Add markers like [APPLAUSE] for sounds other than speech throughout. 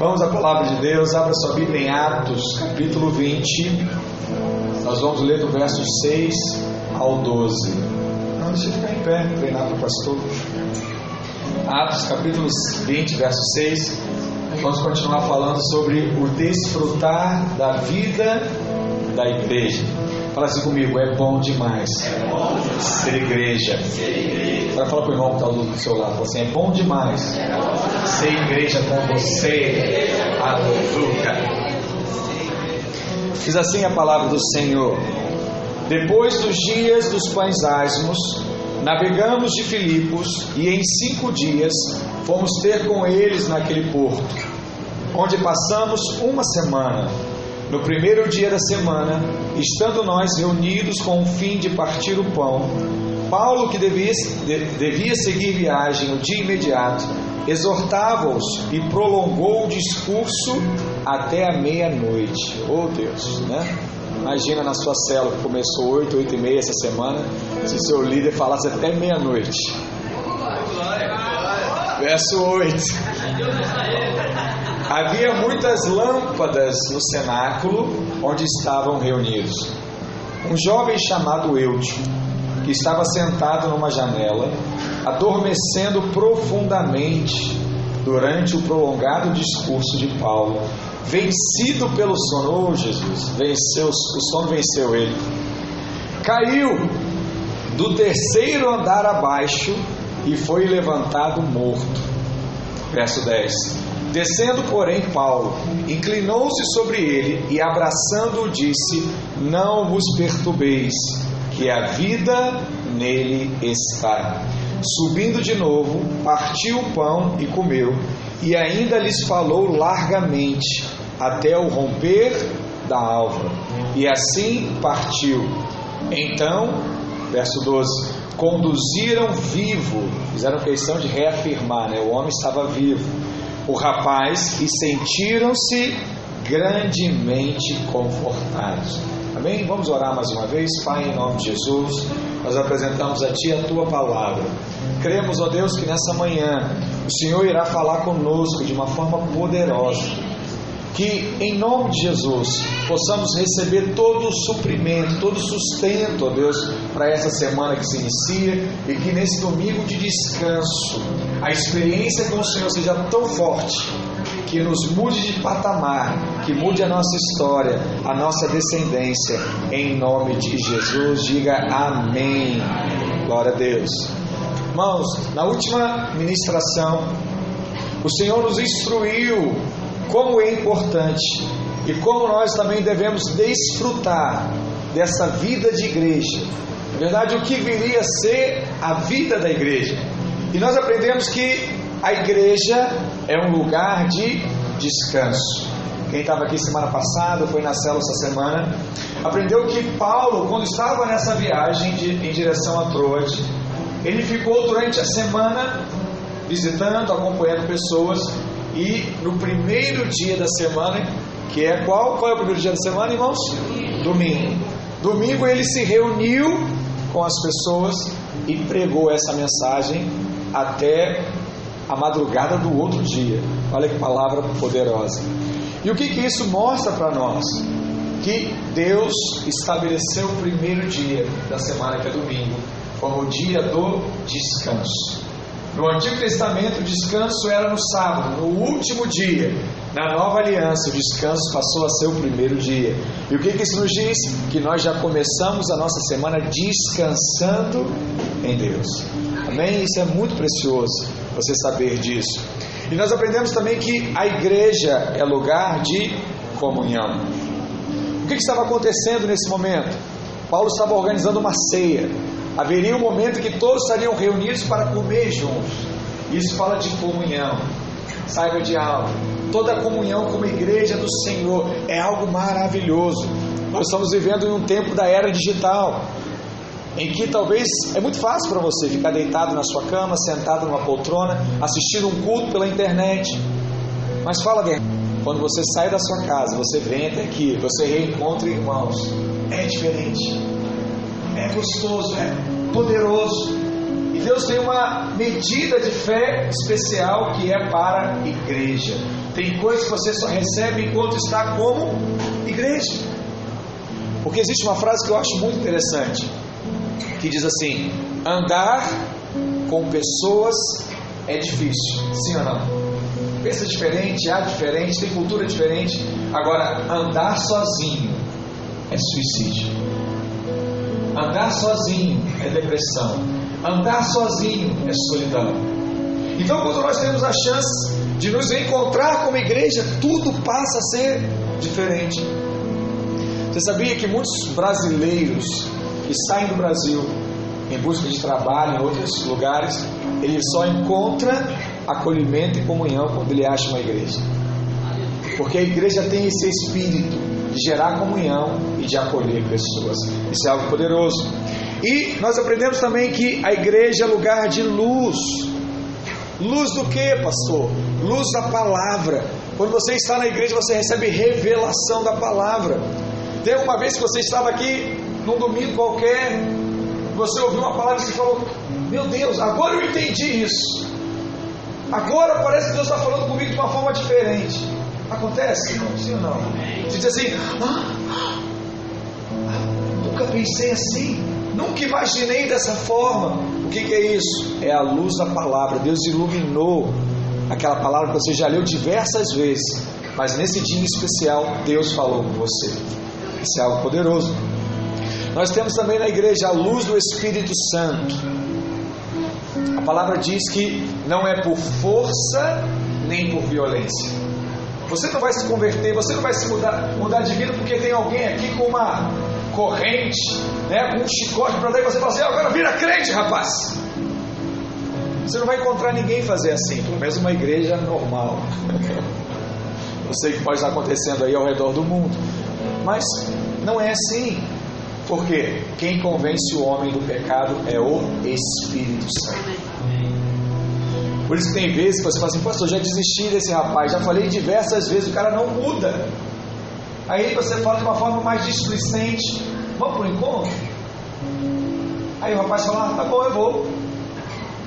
Vamos à palavra de Deus, abra sua Bíblia em Atos, capítulo 20. Nós vamos ler do verso 6 ao 12. Não, deixa eu ficar em pé, treinar para o pastor. Atos, capítulo 20, verso 6. Vamos continuar falando sobre o desfrutar da vida da igreja. Fala assim comigo, é bom demais, ser igreja. Vai falar para o irmão que está do seu lado, assim, é bom demais ser igreja com você, aleluia. Diz assim a palavra do Senhor. Depois dos dias dos pães asmos, navegamos de Filipos e em cinco dias fomos ter com eles naquele porto, onde passamos uma semana. No primeiro dia da semana, estando nós reunidos com o fim de partir o pão, Paulo, que devia, devia seguir viagem no dia imediato, exortava-os e prolongou o discurso até a meia-noite. Oh Deus, né? Imagina na sua célula que começou 8, 8 e meia essa semana, se seu líder falasse até meia-noite. Verso 8. Havia muitas lâmpadas no cenáculo onde estavam reunidos. Um jovem chamado Eutio, que estava sentado numa janela, adormecendo profundamente durante o prolongado discurso de Paulo, vencido pelo sono, oh Jesus, venceu, o sono venceu ele. Caiu do terceiro andar abaixo e foi levantado morto. Verso 10. Descendo, porém, Paulo, inclinou-se sobre ele e, abraçando-o, disse: Não vos perturbeis, que a vida nele está. Subindo de novo, partiu o pão e comeu, e ainda lhes falou largamente, até o romper da alva. E assim partiu. Então, verso 12: conduziram vivo, fizeram questão de reafirmar, né? o homem estava vivo, o rapaz, e sentiram-se grandemente confortados. Amém? Vamos orar mais uma vez, Pai, em nome de Jesus. Nós apresentamos a Ti a Tua palavra. Cremos, ó Deus, que nessa manhã o Senhor irá falar conosco de uma forma poderosa que em nome de Jesus possamos receber todo o suprimento, todo o sustento, ó Deus, para essa semana que se inicia e que nesse domingo de descanso a experiência com o Senhor seja tão forte que nos mude de patamar, que mude a nossa história, a nossa descendência, em nome de Jesus. Diga amém. Glória a Deus. Irmãos, na última ministração, o Senhor nos instruiu como é importante e como nós também devemos desfrutar dessa vida de igreja. Na verdade, o que viria a ser a vida da igreja. E nós aprendemos que a igreja é um lugar de descanso. Quem estava aqui semana passada, foi na célula essa semana, aprendeu que Paulo, quando estava nessa viagem de, em direção a Troade, ele ficou durante a semana visitando, acompanhando pessoas e no primeiro dia da semana, que é qual? Qual é o primeiro dia da semana, irmãos? Domingo. Domingo ele se reuniu com as pessoas e pregou essa mensagem até a madrugada do outro dia. Olha que palavra poderosa. E o que, que isso mostra para nós? Que Deus estabeleceu o primeiro dia da semana, que é domingo, como o dia do descanso. No Antigo Testamento, o descanso era no sábado, no último dia. Na nova aliança, o descanso passou a ser o primeiro dia. E o que, que isso nos diz? Que nós já começamos a nossa semana descansando em Deus. Amém? Isso é muito precioso, você saber disso. E nós aprendemos também que a igreja é lugar de comunhão. O que, que estava acontecendo nesse momento? Paulo estava organizando uma ceia. Haveria um momento que todos estariam reunidos para comer juntos. Isso fala de comunhão. Saiba de algo. Toda comunhão como igreja do Senhor é algo maravilhoso. Nós estamos vivendo em um tempo da era digital, em que talvez é muito fácil para você ficar deitado na sua cama, sentado numa poltrona, assistindo um culto pela internet. Mas fala verdade, quando você sai da sua casa, você vem até aqui, você reencontra irmãos, é diferente é gostoso, é poderoso. E Deus tem uma medida de fé especial que é para a igreja. Tem coisas que você só recebe enquanto está como igreja. Porque existe uma frase que eu acho muito interessante, que diz assim: andar com pessoas é difícil, sim ou não? Pensa diferente, há diferente, tem cultura diferente. Agora, andar sozinho é suicídio. Andar sozinho é depressão. Andar sozinho é solidão. Então, quando nós temos a chance de nos encontrar como igreja, tudo passa a ser diferente. Você sabia que muitos brasileiros que saem do Brasil em busca de trabalho em outros lugares, ele só encontra acolhimento e comunhão quando ele acha uma igreja. Porque a igreja tem esse espírito de gerar comunhão de acolher pessoas. Isso é algo poderoso. E nós aprendemos também que a igreja é lugar de luz. Luz do que, pastor? Luz da palavra. Quando você está na igreja, você recebe revelação da palavra. Teve uma vez que você estava aqui, num domingo qualquer, você ouviu uma palavra e falou: Meu Deus, agora eu entendi isso. Agora parece que Deus está falando comigo de uma forma diferente. Acontece? Não, sim ou não? Você diz assim: ah, Nunca pensei assim. Nunca imaginei dessa forma. O que, que é isso? É a luz da palavra. Deus iluminou aquela palavra que você já leu diversas vezes. Mas nesse dia especial, Deus falou com você. Isso é algo poderoso. Nós temos também na igreja a luz do Espírito Santo. A palavra diz que não é por força nem por violência. Você não vai se converter, você não vai se mudar, mudar de vida porque tem alguém aqui com uma corrente, né, com um chicote para dar e você fala assim: agora vira crente, rapaz. Você não vai encontrar ninguém fazer assim, pelo menos uma igreja normal. [LAUGHS] Eu sei que pode estar acontecendo aí ao redor do mundo. Mas não é assim. Porque quem convence o homem do pecado é o Espírito Santo. Por isso que tem vezes que você fala assim, pastor, já desisti desse rapaz, já falei diversas vezes, o cara não muda. Aí você fala de uma forma mais displicente, vamos para o encontro? Aí o rapaz fala, ah, tá bom, eu vou.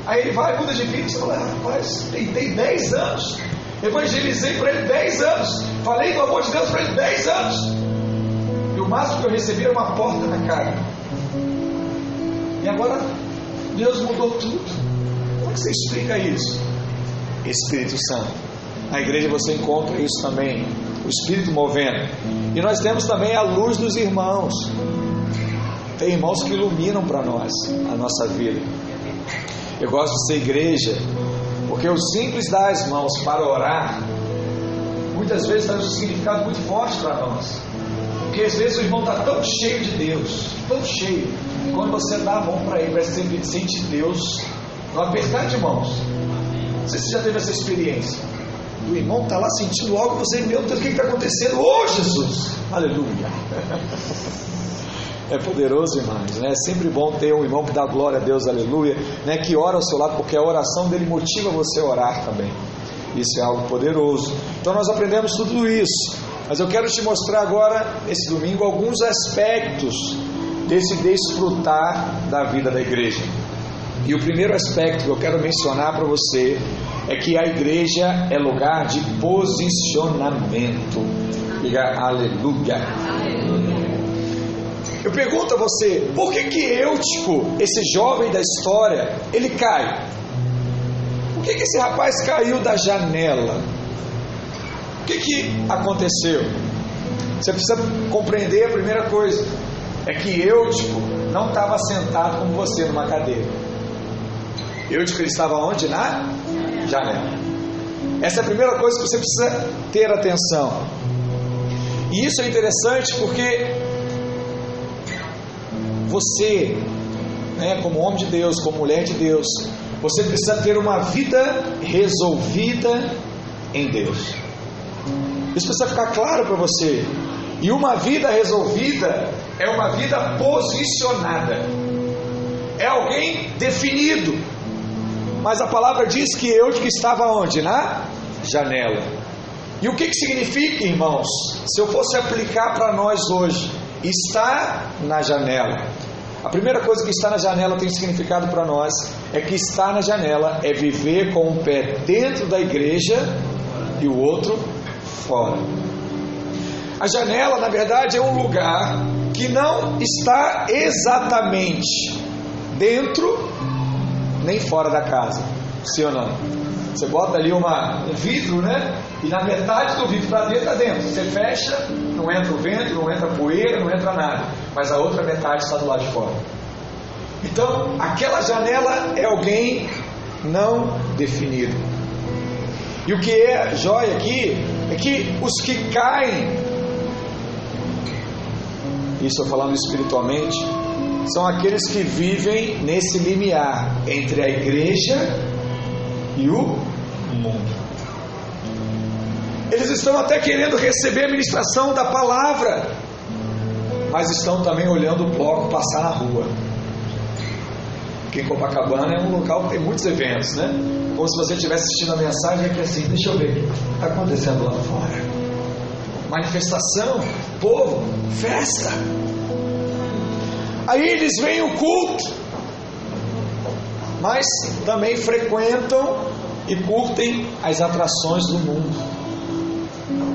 Aí ele vai, muda de vida, você fala, ah, rapaz, tentei 10 anos, evangelizei para ele 10 anos, falei do amor de Deus para ele 10 anos máximo que eu recebi era uma porta na cara. E agora Deus mudou tudo. Como é que você explica isso? Espírito Santo. Na igreja você encontra isso também, o Espírito movendo. E nós temos também a luz dos irmãos. Tem irmãos que iluminam para nós a nossa vida. Eu gosto de ser igreja, porque o simples dar as mãos para orar, muitas vezes traz um significado muito forte para nós. Porque às vezes o irmão está tão cheio de Deus, tão cheio, que quando você dá a mão para ele, vai sentir Deus no apertar de mãos. Não sei se você já teve essa experiência. O irmão está lá sentindo algo, você, meu Deus, o que está acontecendo? Ô oh, Jesus! Aleluia! É poderoso, irmãos, né? É sempre bom ter um irmão que dá glória a Deus, aleluia, né? Que ora ao seu lado, porque a oração dele motiva você a orar também. Isso é algo poderoso. Então nós aprendemos tudo isso. Mas eu quero te mostrar agora, esse domingo, alguns aspectos desse desfrutar da vida da igreja. E o primeiro aspecto que eu quero mencionar para você é que a igreja é lugar de posicionamento. Diga aleluia. Eu pergunto a você, por que que Eutico, esse jovem da história, ele cai? Por que que esse rapaz caiu da janela? O que, que aconteceu? Você precisa compreender a primeira coisa: é que Eutico não estava sentado como você numa cadeira. Eutico ele estava onde? Na janela. Essa é a primeira coisa que você precisa ter atenção. E isso é interessante porque você, né, como homem de Deus, como mulher de Deus, você precisa ter uma vida resolvida em Deus. Isso precisa ficar claro para você. E uma vida resolvida é uma vida posicionada. É alguém definido. Mas a palavra diz que eu que estava onde? Na janela. E o que, que significa, irmãos? Se eu fosse aplicar para nós hoje, está na janela. A primeira coisa que está na janela tem significado para nós é que estar na janela é viver com um pé dentro da igreja e o outro fora. A janela, na verdade, é um lugar que não está exatamente dentro nem fora da casa. Sim ou não? Você bota ali uma, um vidro, né? E na metade do vidro para dentro está dentro. Você fecha, não entra o vento, não entra poeira, não entra nada. Mas a outra metade está do lado de fora. Então, aquela janela é alguém não definido. E o que é jóia aqui é que os que caem, isso eu falando espiritualmente, são aqueles que vivem nesse limiar entre a igreja e o mundo. Eles estão até querendo receber a ministração da palavra, mas estão também olhando o bloco passar na rua. Porque em Copacabana é um local que tem muitos eventos, né? Como se você estivesse assistindo a mensagem aqui assim, deixa eu ver o que está acontecendo lá fora. Manifestação, povo, festa. Aí eles veem o culto, mas também frequentam e curtem as atrações do mundo.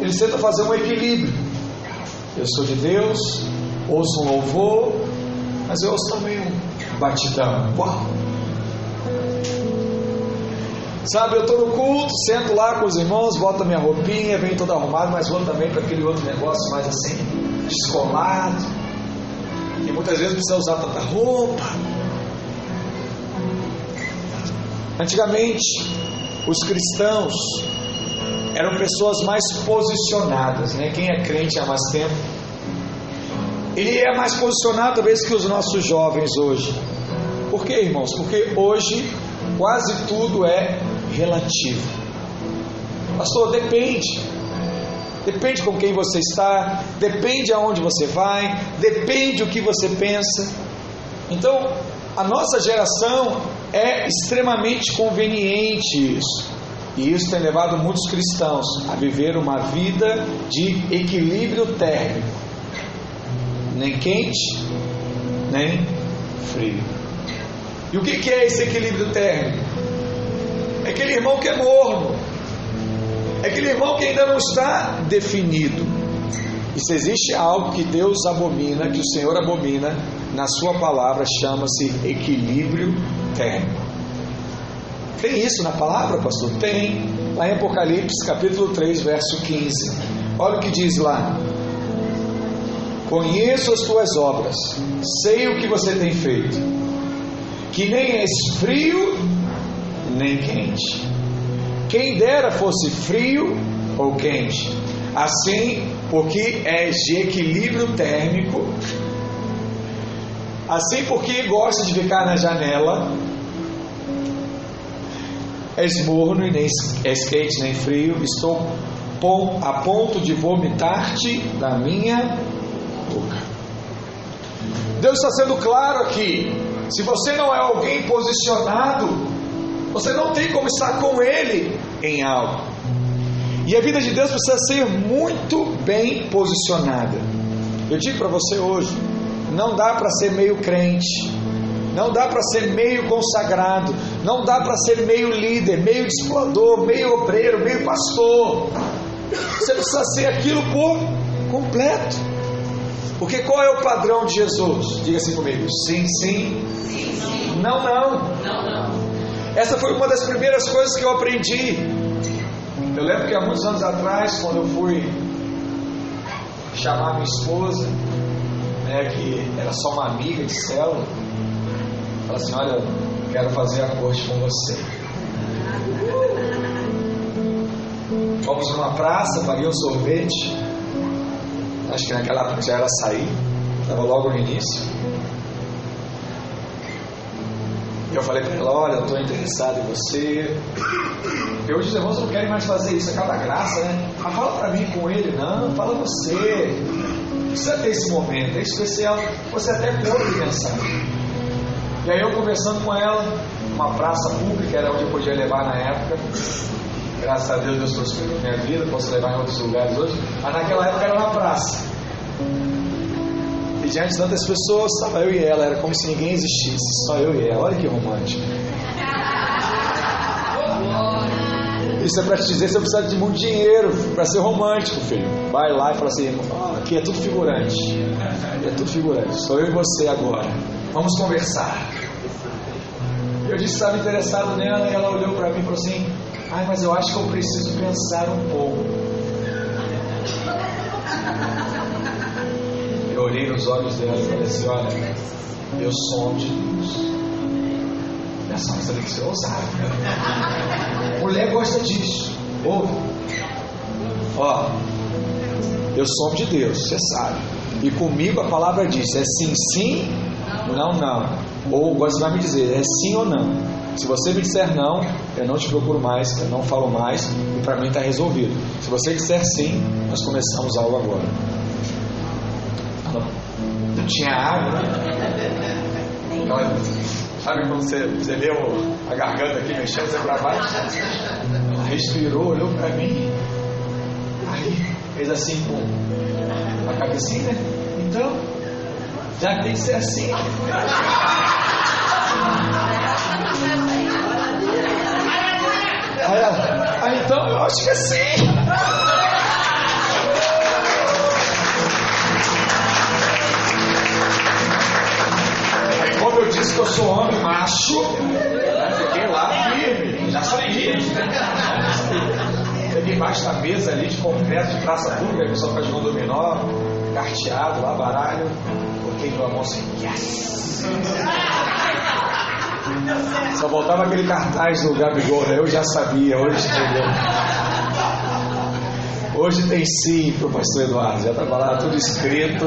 Eles tentam fazer um equilíbrio. Eu sou de Deus, ouço um louvor, mas eu ouço também um batidão. Uau! Sabe, eu estou no culto, sento lá com os irmãos, boto minha roupinha, venho todo arrumado, mas vou também para aquele outro negócio mais assim, descolado. E muitas vezes precisa usar tanta roupa. Antigamente, os cristãos eram pessoas mais posicionadas, né? Quem é crente há mais tempo, ele é mais posicionado talvez que os nossos jovens hoje. Por quê, irmãos? Porque hoje quase tudo é relativo. Pastor, depende. Depende com quem você está, depende aonde você vai, depende o que você pensa. Então, a nossa geração é extremamente conveniente isso. E isso tem levado muitos cristãos a viver uma vida de equilíbrio térmico. Nem quente, nem frio. E o que é esse equilíbrio térmico? É aquele irmão que é morno, é aquele irmão que ainda não está definido. E se existe algo que Deus abomina, que o Senhor abomina, na Sua palavra chama-se equilíbrio térmico. Tem isso na palavra, pastor? Tem. Lá em Apocalipse, capítulo 3, verso 15. Olha o que diz lá. Conheço as tuas obras, sei o que você tem feito, que nem és frio nem quente. Quem dera fosse frio ou quente. Assim, porque és de equilíbrio térmico, assim porque gosta de ficar na janela, és morno e nem és quente nem frio, estou a ponto de vomitar-te da minha boca. Deus está sendo claro aqui. Se você não é alguém posicionado, você não tem como estar com Ele em algo. E a vida de Deus precisa ser muito bem posicionada. Eu digo para você hoje: não dá para ser meio crente, não dá para ser meio consagrado, não dá para ser meio líder, meio discipulador, meio obreiro, meio pastor. Você precisa ser aquilo por completo. Porque qual é o padrão de Jesus? Diga assim comigo: sim, sim. Não, não. Não, não. Essa foi uma das primeiras coisas que eu aprendi. Eu lembro que há muitos anos atrás, quando eu fui chamar minha esposa, né, que era só uma amiga de célula, falei assim: Olha, quero fazer a corte com você. Fomos numa praça, paguei um sorvete. Acho que naquela já era sair, estava logo no início. Eu falei para ela, olha, eu estou interessado em você. E hoje os irmãos não querem mais fazer isso, acaba a graça, né? Mas fala para mim com ele, não, fala você. Precisa ter esse momento, é especial. Você até pode pensar. E aí eu conversando com ela, uma praça pública, era onde eu podia levar na época. Graças a Deus, Deus trouxe na minha vida, posso levar em outros lugares hoje. Mas naquela época era uma praça. Diante de tantas pessoas, estava eu e ela, era como se ninguém existisse, só eu e ela. Olha que romântico. Isso é para te dizer você precisa de muito dinheiro para ser romântico, filho. Vai lá e fala assim: oh, aqui é tudo figurante. É tudo figurante. Sou eu e você agora. Vamos conversar. Eu disse que estava interessado nela e ela olhou para mim e falou assim: Ai, mas eu acho que eu preciso pensar um pouco. Nos olhos dela e falei assim: Olha, eu sou homem de Deus. Essa você tem que ser ousado. [LAUGHS] Mulher gosta disso. Ouve. Ó, eu sou homem de Deus, você sabe. E comigo a palavra diz: é sim, sim, não, não. Ou você vai me dizer, é sim ou não. Se você me disser não, eu não te procuro mais, eu não falo mais, e para mim está resolvido. Se você disser sim, nós começamos algo agora. Tinha água, né? sabe quando você, você a garganta aqui mexendo, você para baixo? Respirou, olhou para mim, aí fez assim com a cabecinha, né? Então, já tem que ser assim. Aí, ah, então eu acho que é sim. Disse que eu sou homem macho, né, fiquei lá firme, já sabia. Peguei embaixo da mesa ali de concreto de praça pública, que pessoal faz de dominó, carteado lá, baralho. Coloquei minha mão assim, yes! Só voltava aquele cartaz do Gabigol, né? Eu já sabia, hoje entendeu. Hoje tem sim para o pastor Eduardo, já estava lá tudo escrito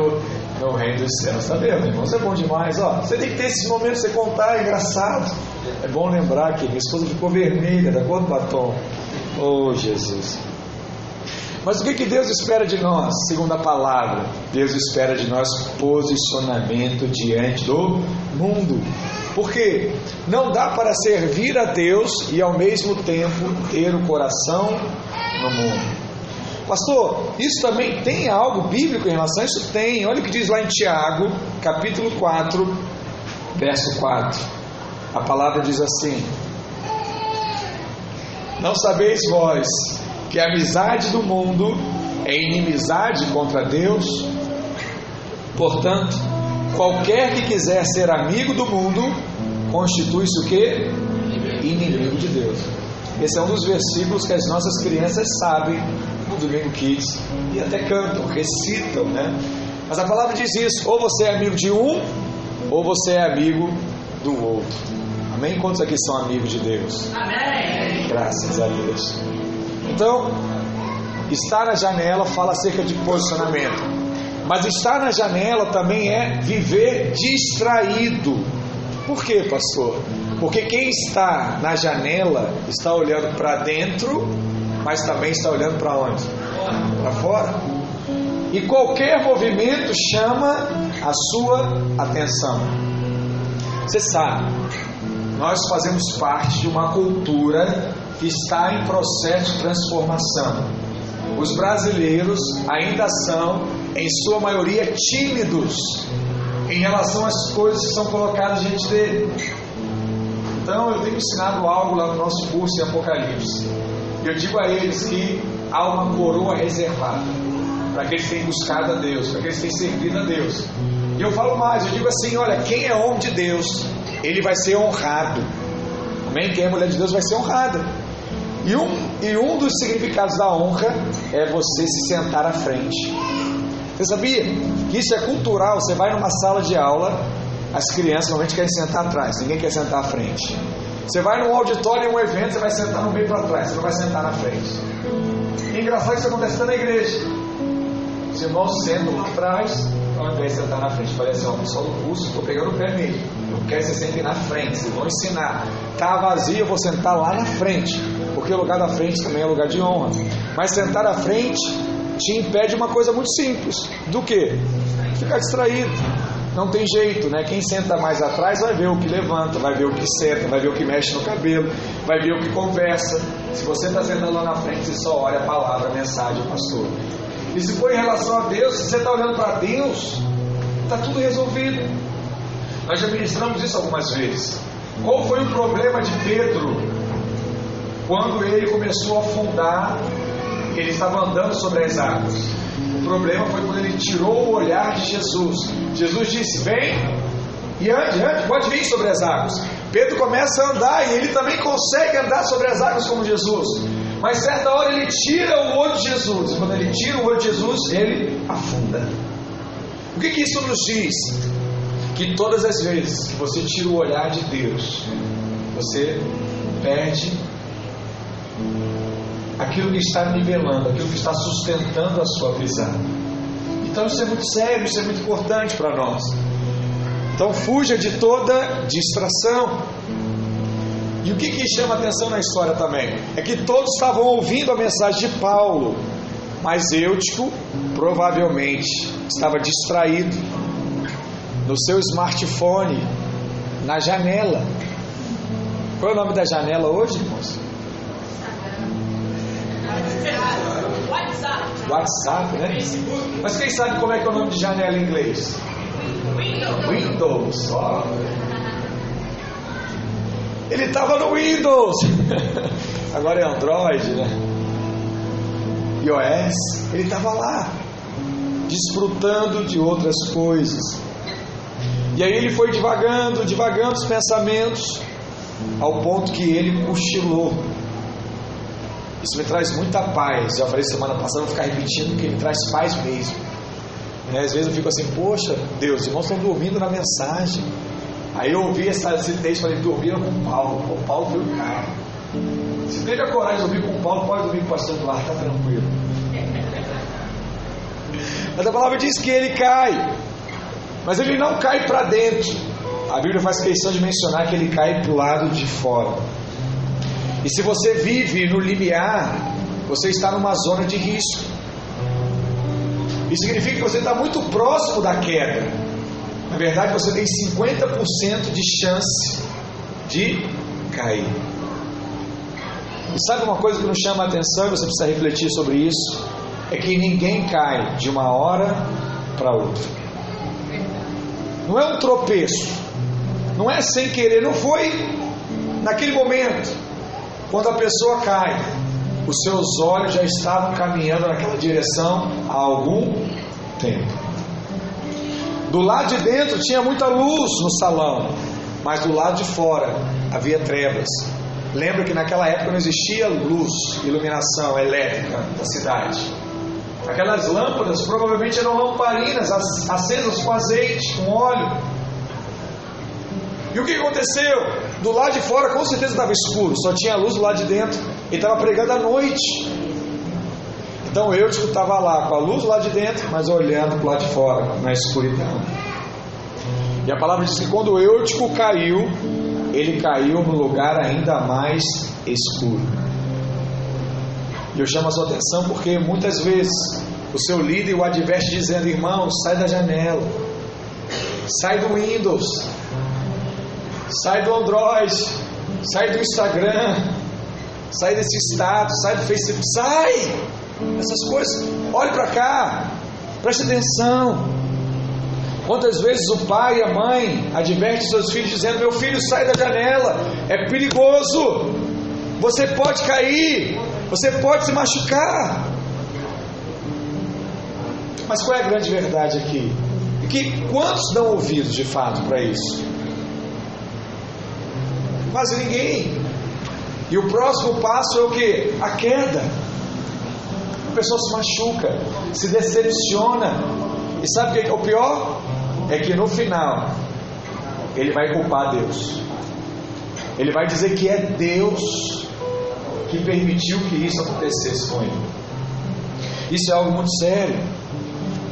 no reino dos céus. Tá vendo, irmão? Isso é bom demais. Ó, você tem que ter esses momentos, você contar, é engraçado. É bom lembrar que minha esposa ficou vermelha da cor do batom. Oh, Jesus. Mas o que, que Deus espera de nós? Segundo a palavra, Deus espera de nós posicionamento diante do mundo. Porque não dá para servir a Deus e ao mesmo tempo ter o coração no mundo. Pastor, isso também tem algo bíblico em relação a isso? Tem. Olha o que diz lá em Tiago, capítulo 4, verso 4. A palavra diz assim: Não sabeis vós que a amizade do mundo é inimizade contra Deus? Portanto, qualquer que quiser ser amigo do mundo, constitui-se o que? Inimigo de Deus. Esse é um dos versículos que as nossas crianças sabem no Domingo Kids e até cantam, recitam, né? Mas a palavra diz isso: ou você é amigo de um, ou você é amigo do outro. Amém? Quantos aqui são amigos de Deus? Amém. Graças a Deus. Então, estar na janela fala acerca de posicionamento. Mas estar na janela também é viver distraído. Por quê, pastor? Porque quem está na janela está olhando para dentro, mas também está olhando para onde? Para fora. E qualquer movimento chama a sua atenção. Você sabe, nós fazemos parte de uma cultura que está em processo de transformação. Os brasileiros ainda são, em sua maioria, tímidos em relação às coisas que são colocadas diante dele. Então, eu tenho ensinado algo lá no nosso curso de Apocalipse. Eu digo a eles que há uma coroa reservada para aqueles que têm buscado a Deus, para aqueles que têm servido a Deus. E eu falo mais, eu digo assim: olha, quem é homem de Deus, ele vai ser honrado. Amém? Quem é mulher de Deus vai ser honrada. E um, e um dos significados da honra é você se sentar à frente. Você sabia que isso é cultural? Você vai numa sala de aula, as crianças normalmente querem sentar atrás, ninguém quer sentar à frente. Você vai num auditório em um evento, você vai sentar no meio para trás, você não vai sentar na frente. E engraçado que isso acontece até na igreja. Os irmãos sentam lá atrás, ao invés de sentar na frente. Parece, ó, pessoal do curso, estou pegando o pé mesmo. Eu quero que vocês sentem na frente, vocês vão ensinar. Está vazio, eu vou sentar lá na frente. Porque o lugar da frente também é lugar de honra. Mas sentar à frente te impede uma coisa muito simples. Do que? Ficar distraído. Não tem jeito, né? Quem senta mais atrás vai ver o que levanta, vai ver o que senta, vai ver o que mexe no cabelo, vai ver o que conversa. Se você está sentando lá na frente, você só olha a palavra, a mensagem, o pastor. E se for em relação a Deus, se você está olhando para Deus, Está tudo resolvido. Nós já ministramos isso algumas vezes. Qual foi o problema de Pedro quando ele começou a afundar? Ele estava andando sobre as águas. Problema foi quando ele tirou o olhar de Jesus. Jesus disse: Vem e ande, ande, pode vir sobre as águas. Pedro começa a andar e ele também consegue andar sobre as águas como Jesus. Mas certa hora ele tira o olho de Jesus. E quando ele tira o olho de Jesus, ele afunda. O que, que isso nos diz? Que todas as vezes que você tira o olhar de Deus, você perde aquilo que está nivelando, aquilo que está sustentando a sua visão. Então isso é muito sério, isso é muito importante para nós. Então fuja de toda distração. E o que, que chama atenção na história também? É que todos estavam ouvindo a mensagem de Paulo, mas Eutico provavelmente estava distraído no seu smartphone, na janela. Qual é o nome da janela hoje, irmãos? WhatsApp. WhatsApp, né? Mas quem sabe como é que é o nome de janela em inglês? Windows. Windows, ó. Ele estava no Windows. [LAUGHS] Agora é Android, né? iOS. Ele estava lá, desfrutando de outras coisas. E aí ele foi devagando, devagando os pensamentos, ao ponto que ele cochilou. Isso me traz muita paz. Já falei semana passada, vou ficar repetindo que me traz paz mesmo. Né? Às vezes eu fico assim, poxa, Deus, os irmãos estão dormindo na mensagem. Aí eu ouvi essa, esse texto e falei, dormiram com Paulo. O Paulo foi o cara. Se teve a coragem de dormir com Paulo, pode dormir com o pastor Eduardo, está tranquilo. Mas a palavra diz que ele cai. Mas ele não cai para dentro. A Bíblia faz questão de mencionar que ele cai para o lado de fora. E se você vive no limiar, você está numa zona de risco. Isso significa que você está muito próximo da queda. Na verdade, você tem 50% de chance de cair. E sabe uma coisa que nos chama a atenção e você precisa refletir sobre isso? É que ninguém cai de uma hora para outra. Não é um tropeço. Não é sem querer. Não foi naquele momento. Quando a pessoa cai, os seus olhos já estavam caminhando naquela direção há algum tempo. Do lado de dentro tinha muita luz no salão, mas do lado de fora havia trevas. Lembra que naquela época não existia luz, iluminação elétrica da cidade. Aquelas lâmpadas provavelmente eram lamparinas acesas com azeite, com óleo. E o que aconteceu? Do lado de fora com certeza estava escuro, só tinha luz do lado de dentro. Ele estava pregando à noite. Então eu estava lá com a luz lá de dentro, mas olhando para o lado de fora, na escuridão. E a palavra diz que quando o Eutico caiu, ele caiu no lugar ainda mais escuro. E eu chamo a sua atenção porque muitas vezes o seu líder o adverte dizendo: irmão, sai da janela, sai do Windows, sai do Android, sai do Instagram, sai desse status, sai do Facebook, sai! essas coisas. Olhe para cá, preste atenção. Quantas vezes o pai e a mãe advertem seus filhos dizendo: Meu filho, sai da janela, é perigoso, você pode cair, você pode se machucar. Mas qual é a grande verdade aqui? E que quantos dão ouvidos de fato para isso? Quase ninguém. E o próximo passo é o que? A queda a pessoa se machuca, se decepciona. E sabe o que é o pior? É que no final ele vai culpar Deus. Ele vai dizer que é Deus que permitiu que isso acontecesse com ele. Isso é algo muito sério.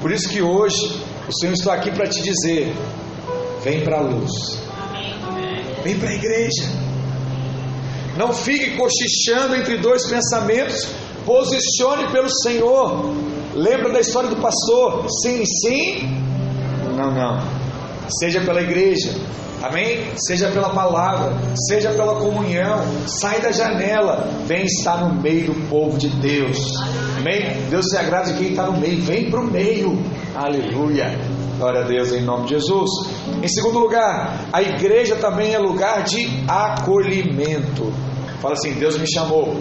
Por isso que hoje o Senhor está aqui para te dizer: vem para a luz, vem para a igreja. Não fique cochichando entre dois pensamentos, Posicione pelo Senhor. Lembra da história do pastor? Sim, sim. Não, não. seja pela igreja, amém? Seja pela palavra, seja pela comunhão, sai da janela, vem estar no meio do povo de Deus, amém? Deus se agrada de quem está no meio, vem para o meio, aleluia. Glória a Deus em nome de Jesus. Em segundo lugar, a igreja também é lugar de acolhimento. Fala assim: Deus me chamou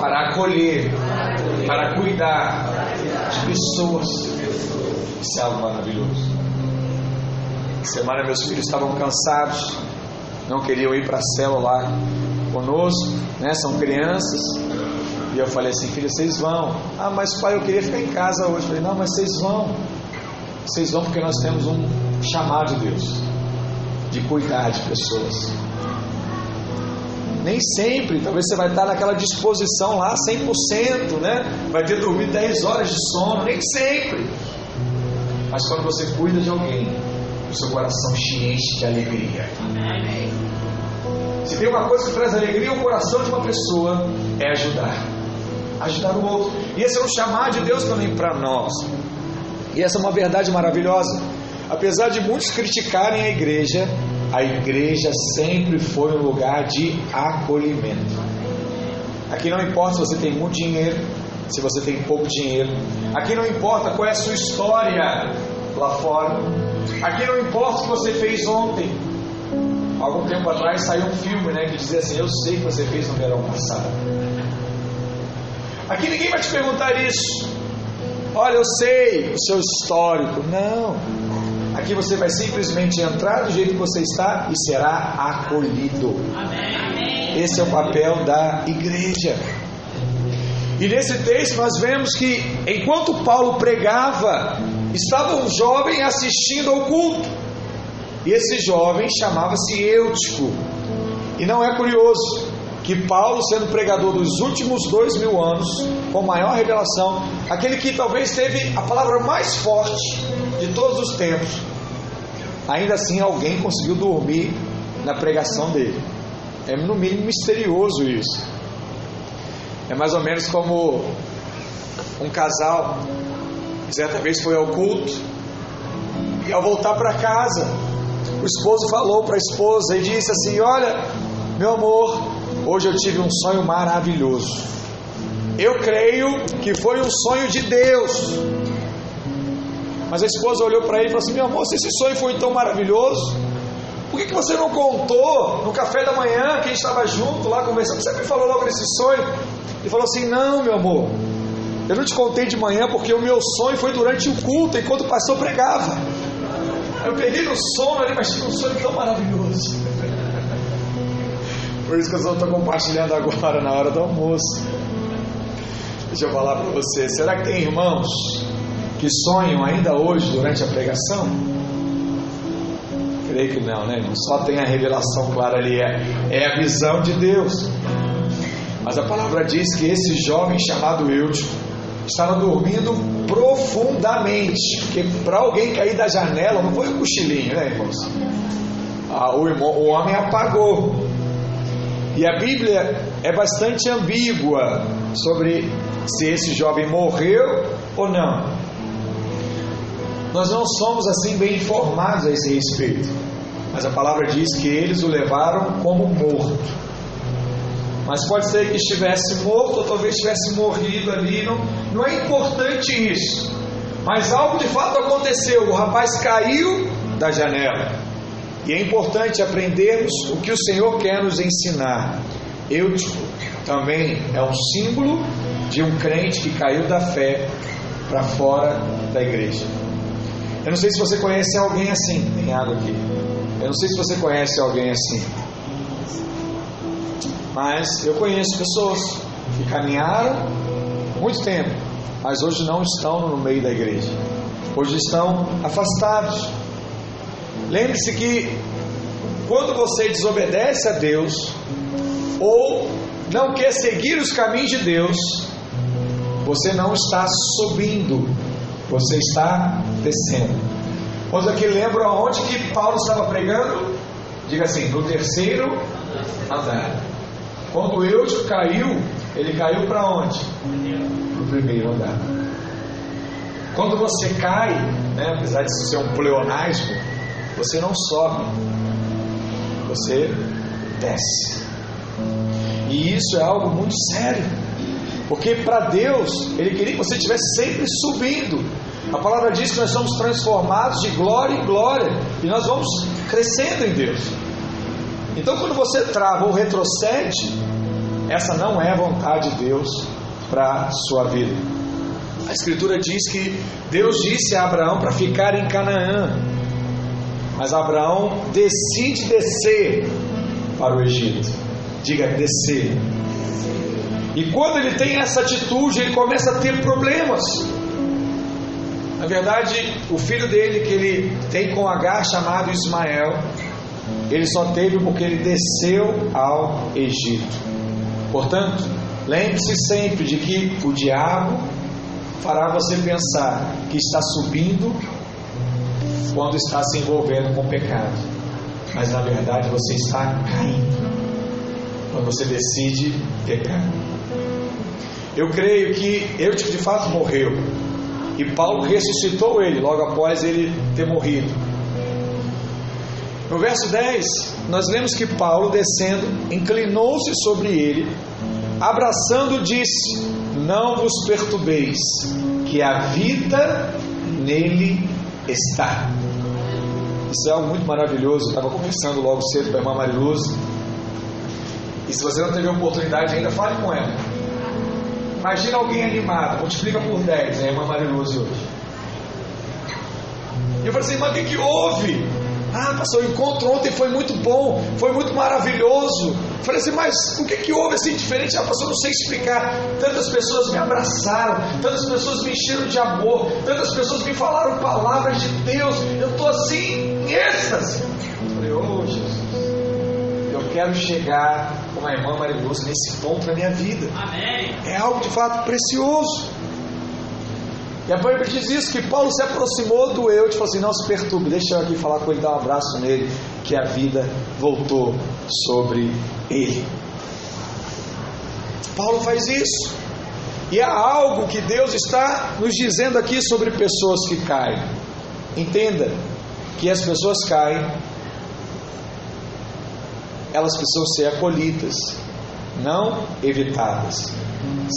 para acolher, para cuidar de pessoas. Isso é algo maravilhoso. Semana meus filhos estavam cansados, não queriam ir para a célula lá conosco, né? São crianças. E eu falei assim, filha, vocês vão. Ah, mas pai, eu queria ficar em casa hoje. Eu falei, não, mas vocês vão. Vocês vão porque nós temos um chamado de Deus de cuidar de pessoas. Nem sempre, talvez você vai estar naquela disposição lá 100%, né? Vai ter dormido 10 horas de sono, nem sempre. Mas quando você cuida de alguém, o seu coração se enche de alegria. Amém. Se tem uma coisa que traz alegria ao coração de uma pessoa, é ajudar. Ajudar o outro. E esse é um chamado de Deus também para nós. E essa é uma verdade maravilhosa. Apesar de muitos criticarem a igreja, a igreja sempre foi um lugar de acolhimento. Aqui não importa se você tem muito dinheiro, se você tem pouco dinheiro. Aqui não importa qual é a sua história lá fora. Aqui não importa o que você fez ontem. Algum tempo atrás saiu um filme né, que dizia assim: Eu sei o que você fez no verão passado. Aqui ninguém vai te perguntar isso. Olha, eu sei o seu histórico. Não. Aqui você vai simplesmente entrar do jeito que você está e será acolhido. Amém. Esse é o papel da igreja. E nesse texto nós vemos que enquanto Paulo pregava, estava um jovem assistindo ao culto. E esse jovem chamava-se Eutico. E não é curioso que Paulo, sendo pregador dos últimos dois mil anos, com maior revelação, aquele que talvez teve a palavra mais forte de todos os tempos, ainda assim alguém conseguiu dormir na pregação dele. É no mínimo misterioso isso. É mais ou menos como um casal, certa vez foi ao culto, e ao voltar para casa, o esposo falou para a esposa e disse assim: Olha, meu amor, Hoje eu tive um sonho maravilhoso. Eu creio que foi um sonho de Deus. Mas a esposa olhou para ele e falou assim: Meu amor, se esse sonho foi tão maravilhoso, por que, que você não contou no café da manhã que a gente estava junto lá conversando? Você me falou logo desse sonho? Ele falou assim: Não, meu amor, eu não te contei de manhã porque o meu sonho foi durante o culto, enquanto o pastor pregava. Eu peguei no sono ali, mas tinha um sonho tão maravilhoso. Por isso que eu só estou compartilhando agora na hora do almoço. Deixa eu falar para você: será que tem irmãos que sonham ainda hoje durante a pregação? Creio que não, né? Só tem a revelação clara ali, é, é a visão de Deus. Mas a palavra diz que esse jovem chamado Eutico estava dormindo profundamente, porque para alguém cair da janela não foi um cochilinho, né, irmãos? Ah, o, irmão, o homem apagou. E a Bíblia é bastante ambígua sobre se esse jovem morreu ou não. Nós não somos assim bem informados a esse respeito, mas a palavra diz que eles o levaram como morto. Mas pode ser que estivesse morto ou talvez tivesse morrido ali, não, não é importante isso. Mas algo de fato aconteceu, o rapaz caiu da janela. E é importante aprendermos o que o Senhor quer nos ensinar. Eutico também é um símbolo de um crente que caiu da fé para fora da igreja. Eu não sei se você conhece alguém assim, tem água aqui. Eu não sei se você conhece alguém assim. Mas eu conheço pessoas que caminharam muito tempo, mas hoje não estão no meio da igreja. Hoje estão afastados Lembre-se que quando você desobedece a Deus ou não quer seguir os caminhos de Deus, você não está subindo, você está descendo. Quando aqui lembra onde que Paulo estava pregando? Diga assim, no terceiro andar. Quando Eutico caiu, ele caiu para onde? No primeiro andar. Quando você cai, né, apesar de ser um pleonasmo, você não sobe, você desce. E isso é algo muito sério, porque para Deus, Ele queria que você estivesse sempre subindo. A palavra diz que nós somos transformados de glória em glória e nós vamos crescendo em Deus. Então, quando você trava ou retrocede, essa não é a vontade de Deus para a sua vida. A Escritura diz que Deus disse a Abraão para ficar em Canaã, mas Abraão decide descer para o Egito. Diga descer. E quando ele tem essa atitude, ele começa a ter problemas. Na verdade, o filho dele que ele tem com H chamado Ismael, ele só teve porque ele desceu ao Egito. Portanto, lembre-se sempre de que o diabo fará você pensar que está subindo quando está se envolvendo com o pecado. Mas na verdade você está caindo quando você decide pecar. Eu creio que Eutico de fato morreu e Paulo ressuscitou ele logo após ele ter morrido. No verso 10, nós lemos que Paulo, descendo, inclinou-se sobre ele, abraçando, disse: Não vos perturbeis, que a vida nele está. Isso é algo muito maravilhoso. Eu estava conversando logo cedo com a irmã Mariluz. E se você não teve a oportunidade ainda, fale com ela. Imagina alguém animado, multiplica por 10, a irmã Mariluz hoje. E eu falei assim, mas o que, que houve? Ah, pastor, o encontro ontem foi muito bom, foi muito maravilhoso. Eu falei assim, mas o que, que houve assim diferente? Ah, pastor, não sei explicar. Tantas pessoas me abraçaram, tantas pessoas me encheram de amor, tantas pessoas me falaram palavras de Deus. Eu estou assim, em êxtase. Eu falei, oh Jesus, eu quero chegar com a irmã Mariluz nesse ponto na minha vida. Amém. É algo de fato precioso. E a Bíblia diz isso, que Paulo se aproximou do eu falou assim, não se perturbe, deixa eu aqui falar com ele, dar um abraço nele, que a vida voltou sobre ele. Paulo faz isso. E há algo que Deus está nos dizendo aqui sobre pessoas que caem. Entenda que as pessoas caem, elas precisam ser acolhidas, não evitadas.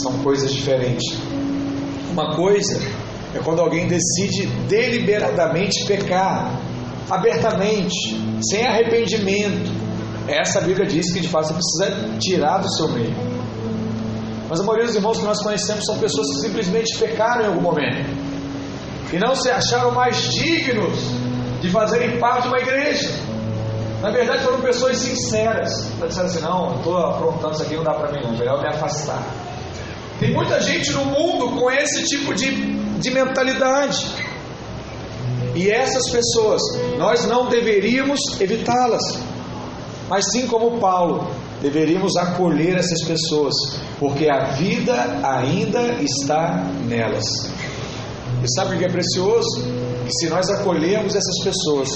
São coisas diferentes. Uma coisa é quando alguém decide deliberadamente pecar, abertamente, sem arrependimento. Essa Bíblia diz que de fato você precisa tirar do seu meio. Mas a maioria dos irmãos que nós conhecemos são pessoas que simplesmente pecaram em algum momento e não se acharam mais dignos de fazerem parte de uma igreja. Na verdade, foram pessoas sinceras. Para dizer assim: não, estou aprontando isso aqui, não dá para mim, não, melhor me afastar. Tem muita gente no mundo com esse tipo de, de mentalidade. E essas pessoas, nós não deveríamos evitá-las, mas sim como Paulo, deveríamos acolher essas pessoas, porque a vida ainda está nelas. E sabe o que é precioso? Que se nós acolhermos essas pessoas,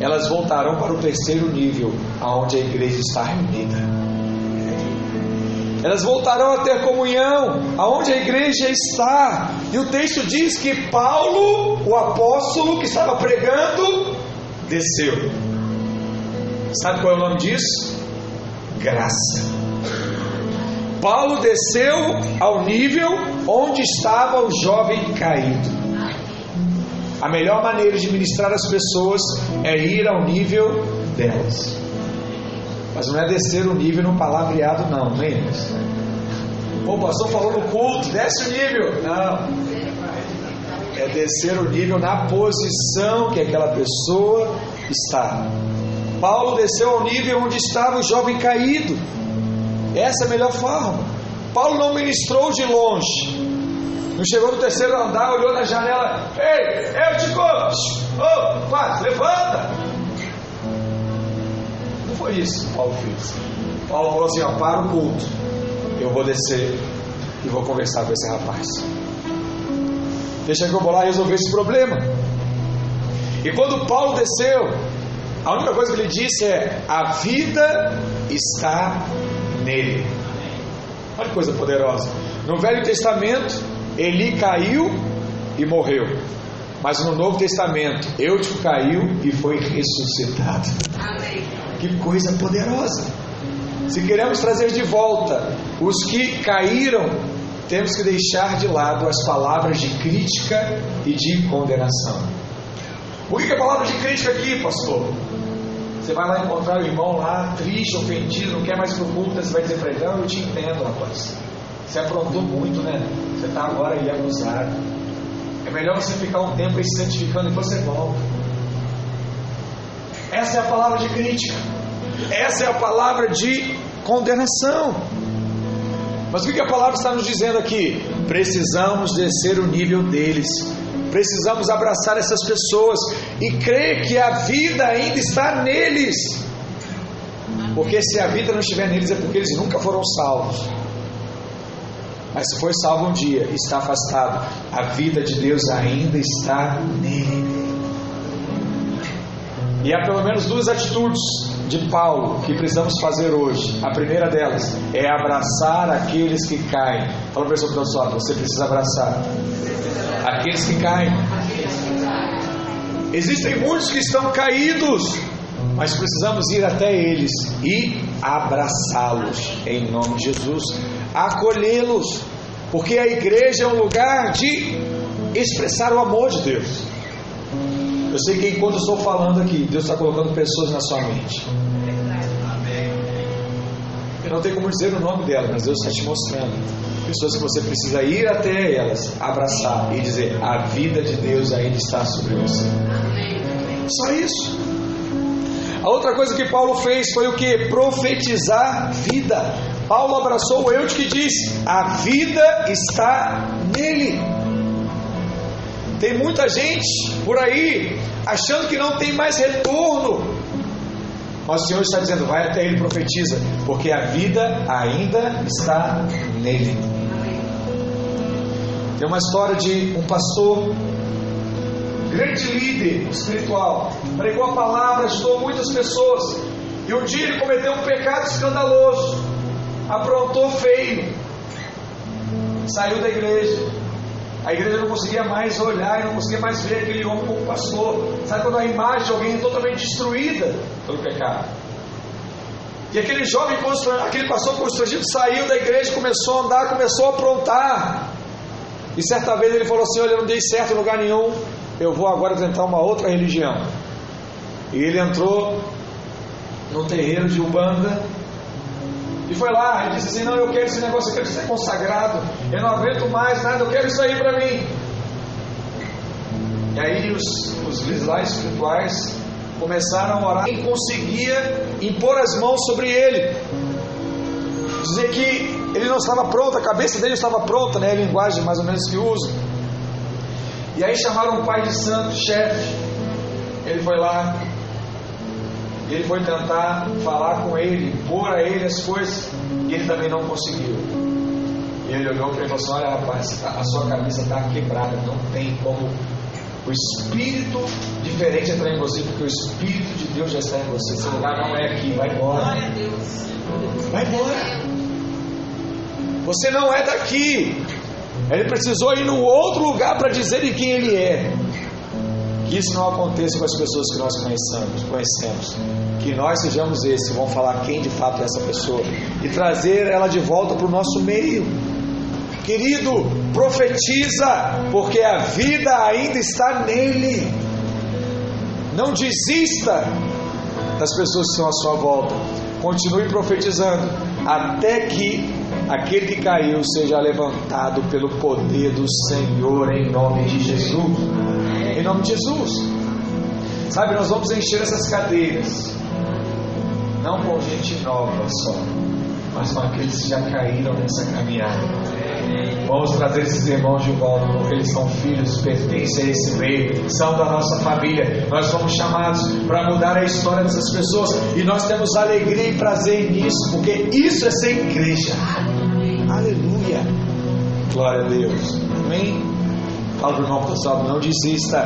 elas voltarão para o terceiro nível, aonde a igreja está reunida. Elas voltarão a ter comunhão, aonde a igreja está. E o texto diz que Paulo, o apóstolo que estava pregando, desceu. Sabe qual é o nome disso? Graça. Paulo desceu ao nível onde estava o jovem caído. A melhor maneira de ministrar as pessoas é ir ao nível delas. Mas não é descer o nível no palavreado, não, é isso. O pastor falou no culto, desce o nível. Não. É descer o nível na posição que aquela pessoa está. Paulo desceu ao nível onde estava o jovem caído. Essa é a melhor forma. Paulo não ministrou de longe. Não chegou no terceiro andar, olhou na janela. Ei, eu te gosto. Oh, quase, levanta. Foi isso que Paulo fez. Paulo falou assim: ó, para o culto. Eu vou descer e vou conversar com esse rapaz. Deixa que eu vou lá resolver esse problema. E quando Paulo desceu, a única coisa que ele disse é: a vida está nele. Olha que coisa poderosa. No Velho Testamento, Eli caiu e morreu. Mas no Novo Testamento, Eutico caiu e foi ressuscitado. Amém. Que coisa poderosa! Se queremos trazer de volta os que caíram, temos que deixar de lado as palavras de crítica e de condenação. O que é palavra de crítica aqui, pastor? Você vai lá encontrar o irmão lá, triste, ofendido, não quer mais pro culto, você vai dizer para ele, não, eu te entendo, rapaz. Você aprontou muito, né? Você está agora aí abusado. É melhor você ficar um tempo aí se santificando e você volta. Essa é a palavra de crítica. Essa é a palavra de condenação. Mas o que a palavra está nos dizendo aqui? Precisamos descer o nível deles. Precisamos abraçar essas pessoas e crer que a vida ainda está neles. Porque se a vida não estiver neles é porque eles nunca foram salvos. Mas se foi salvo um dia, está afastado, a vida de Deus ainda está nele. E há pelo menos duas atitudes de Paulo que precisamos fazer hoje. A primeira delas é abraçar aqueles que caem. Fala para a pessoa está você precisa abraçar aqueles que caem. Existem muitos que estão caídos, mas precisamos ir até eles e abraçá-los em nome de Jesus, acolhê-los, porque a igreja é um lugar de expressar o amor de Deus. Eu sei que enquanto eu estou falando aqui, Deus está colocando pessoas na sua mente. Eu não tenho como dizer o nome dela, mas Deus está te mostrando. Pessoas que você precisa ir até elas, abraçar e dizer: a vida de Deus ainda está sobre você. Só isso. A outra coisa que Paulo fez foi o que? Profetizar vida. Paulo abraçou o Eute que disse: a vida está nele. Tem muita gente por aí achando que não tem mais retorno. Mas o Senhor está dizendo: vai até ele profetiza, porque a vida ainda está nele. Tem uma história de um pastor, grande líder espiritual, pregou a palavra, ajudou muitas pessoas, e um dia ele cometeu um pecado escandaloso, aprontou feio, saiu da igreja. A igreja não conseguia mais olhar e não conseguia mais ver aquele homem como pastor. Sabe quando a imagem de alguém é totalmente destruída pelo pecado? E aquele jovem, aquele pastor constrangido, saiu da igreja, começou a andar, começou a aprontar. E certa vez ele falou assim: Olha, eu não dei certo em lugar nenhum, eu vou agora tentar uma outra religião. E ele entrou no terreiro de Ubanda e foi lá e disse assim: Não, eu quero esse negócio, eu quero ser consagrado, eu não aguento mais nada, eu quero isso aí para mim. E aí os, os lá espirituais começaram a orar e conseguia impor as mãos sobre ele. Dizer que ele não estava pronto, a cabeça dele estava pronta, né? A linguagem mais ou menos que usa. E aí chamaram o pai de santo, chefe. Ele foi lá, e ele foi tentar falar com ele, pôr a ele as coisas, e ele também não conseguiu. E ele olhou para ele e falou assim: Olha, rapaz, a sua cabeça está quebrada, não tem como o espírito diferente entrar em você, porque o espírito de Deus já está em você. Esse lugar não é aqui, vai embora. Vai embora. Você não é daqui. Ele precisou ir num outro lugar para dizer de quem ele é. Que isso não aconteça com as pessoas que nós conhecemos, conhecemos. Que nós sejamos esses vão falar quem de fato é essa pessoa e trazer ela de volta para o nosso meio. Querido, profetiza, porque a vida ainda está nele. Não desista das pessoas que estão à sua volta. Continue profetizando até que aquele que caiu seja levantado pelo poder do Senhor em nome de Jesus. Nome de Jesus. Sabe, nós vamos encher essas cadeiras, não com gente nova só, mas com aqueles que já caíram nessa caminhada. Vamos trazer esses irmãos de volta, porque eles são filhos, pertencem a esse meio, são da nossa família. Nós somos chamados para mudar a história dessas pessoas e nós temos alegria e prazer nisso, porque isso é ser igreja. Aleluia. Glória a Deus. Amém. Fala para o irmão pessoal, não desista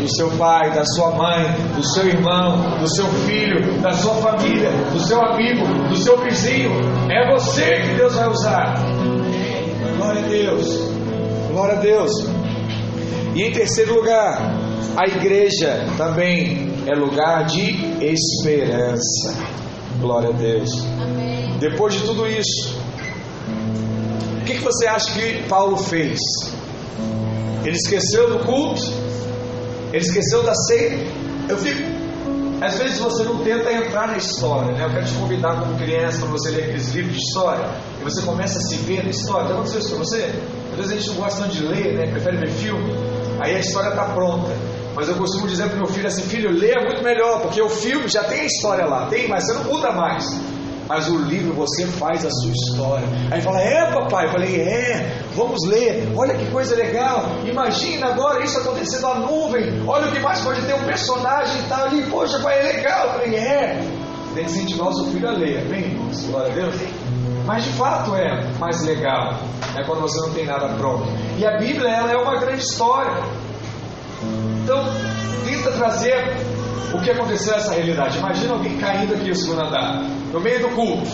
do seu pai, da sua mãe, do seu irmão, do seu filho, da sua família, do seu amigo, do seu vizinho. É você que Deus vai usar. Glória a Deus. Glória a Deus. E em terceiro lugar, a igreja também é lugar de esperança. Glória a Deus. Amém. Depois de tudo isso, o que, que você acha que Paulo fez? Ele esqueceu do culto? Ele esqueceu da ceia? Eu fico. Às vezes você não tenta entrar na história, né? Eu quero te convidar como criança para você ler aqueles livros de história e você começa a se ver na história. Já aconteceu isso para você? Às vezes a gente não gosta de ler, né? Prefere ver filme. Aí a história está pronta. Mas eu costumo dizer para meu filho assim: filho, leia muito melhor, porque o filme já tem a história lá, tem, mas você não muda mais. Mas o livro você faz a sua história. Aí fala: É, papai. Eu falei: É, vamos ler. Olha que coisa legal. Imagina agora isso acontecendo na nuvem. Olha o que mais pode ter um personagem e tal ali. Poxa, pai, é legal. Eu falei: É. Tem que incentivar o seu filho a ler. Amém? Glória a Deus. Mas de fato é mais legal. É quando você não tem nada pronto. E a Bíblia ela é uma grande história. Então, tenta trazer o que aconteceu nessa realidade. Imagina alguém caindo aqui no segundo andar, no meio do culto.